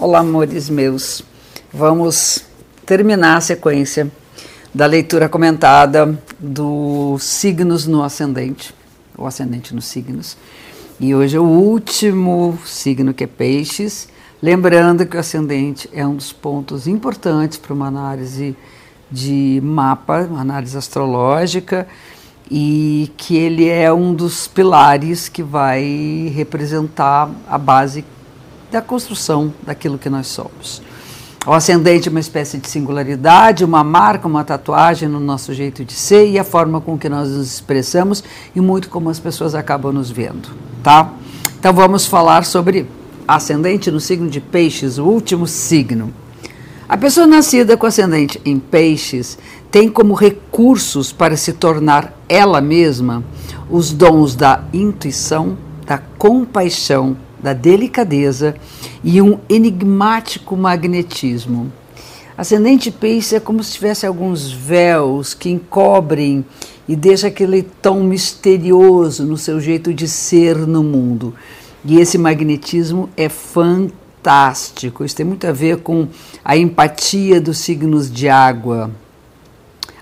Olá, amores meus. Vamos terminar a sequência da leitura comentada dos signos no ascendente, o ascendente nos signos. E hoje é o último signo que é Peixes. Lembrando que o ascendente é um dos pontos importantes para uma análise de mapa, uma análise astrológica e que ele é um dos pilares que vai representar a base da construção daquilo que nós somos. O ascendente é uma espécie de singularidade, uma marca, uma tatuagem no nosso jeito de ser e a forma com que nós nos expressamos e muito como as pessoas acabam nos vendo, tá? Então vamos falar sobre ascendente no signo de Peixes, o último signo. A pessoa nascida com ascendente em Peixes tem como recursos para se tornar ela mesma os dons da intuição, da compaixão, da delicadeza e um enigmático magnetismo. Ascendente peixe é como se tivesse alguns véus que encobrem e deixa aquele tom misterioso no seu jeito de ser no mundo. E esse magnetismo é fantástico. Isso tem muito a ver com a empatia dos signos de água,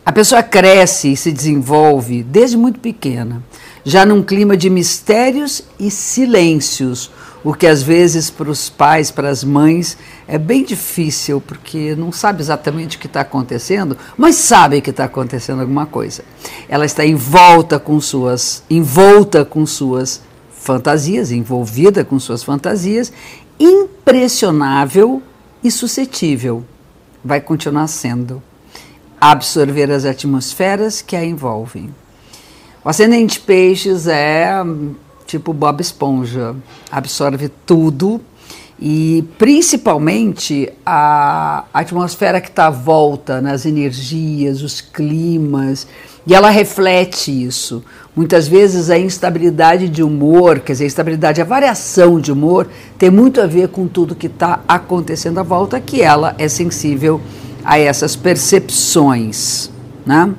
a pessoa cresce e se desenvolve desde muito pequena, já num clima de mistérios e silêncios, o que às vezes para os pais, para as mães, é bem difícil, porque não sabe exatamente o que está acontecendo, mas sabe que está acontecendo alguma coisa. Ela está envolta com suas, envolta com suas fantasias, envolvida com suas fantasias, impressionável e suscetível. Vai continuar sendo absorver as atmosferas que a envolvem. O ascendente peixes é tipo Bob Esponja, absorve tudo e principalmente a atmosfera que está à volta, nas energias, os climas, e ela reflete isso. Muitas vezes a instabilidade de humor, quer dizer, a instabilidade, a variação de humor, tem muito a ver com tudo que está acontecendo à volta, que ela é sensível a essas percepções. Né?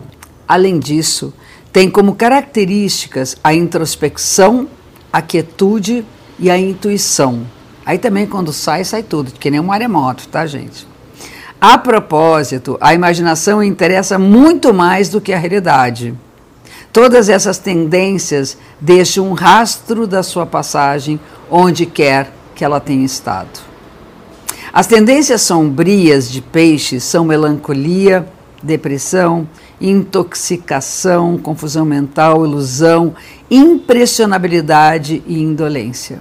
Além disso, tem como características a introspecção, a quietude e a intuição. Aí também, quando sai, sai tudo, que nem um maremoto, tá, gente? A propósito, a imaginação interessa muito mais do que a realidade. Todas essas tendências deixam um rastro da sua passagem onde quer que ela tenha estado. As tendências sombrias de peixes são melancolia, depressão, intoxicação, confusão mental, ilusão, impressionabilidade e indolência.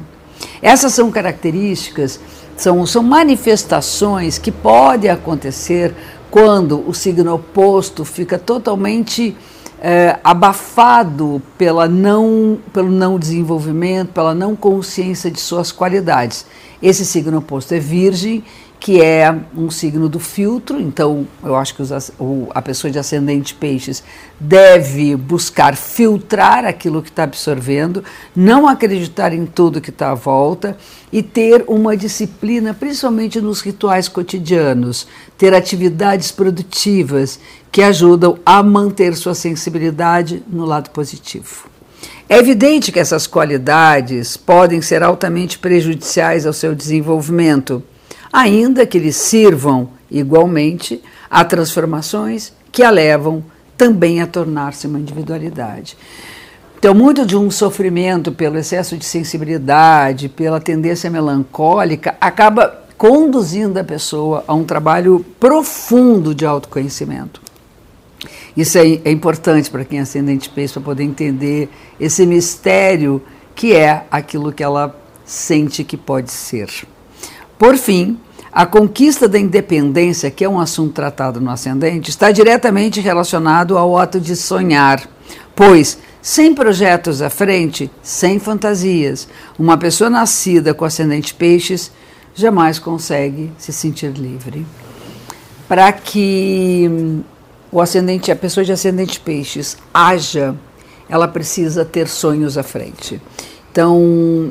Essas são características, são, são manifestações que podem acontecer quando o signo oposto fica totalmente é, abafado pela não, pelo não desenvolvimento, pela não consciência de suas qualidades. Esse signo oposto é Virgem, que é um signo do filtro, então eu acho que os, a pessoa de ascendente peixes deve buscar filtrar aquilo que está absorvendo, não acreditar em tudo que está à volta e ter uma disciplina, principalmente nos rituais cotidianos, ter atividades produtivas que ajudam a manter sua sensibilidade no lado positivo. É evidente que essas qualidades podem ser altamente prejudiciais ao seu desenvolvimento, ainda que lhes sirvam igualmente a transformações que a levam também a tornar-se uma individualidade. Então, muito de um sofrimento pelo excesso de sensibilidade, pela tendência melancólica, acaba conduzindo a pessoa a um trabalho profundo de autoconhecimento. Isso é, é importante para quem é ascendente peixe, para poder entender esse mistério que é aquilo que ela sente que pode ser. Por fim, a conquista da independência, que é um assunto tratado no ascendente, está diretamente relacionado ao ato de sonhar, pois sem projetos à frente, sem fantasias, uma pessoa nascida com ascendente peixes jamais consegue se sentir livre. Para que o ascendente, a pessoa de ascendente peixes haja, ela precisa ter sonhos à frente. Então,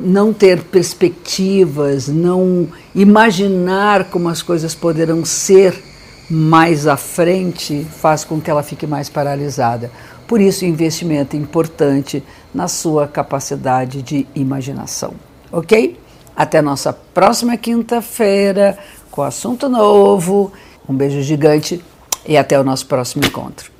não ter perspectivas, não imaginar como as coisas poderão ser mais à frente, faz com que ela fique mais paralisada. Por isso, o investimento é importante na sua capacidade de imaginação. Ok? Até nossa próxima quinta-feira com assunto novo. Um beijo gigante e até o nosso próximo encontro.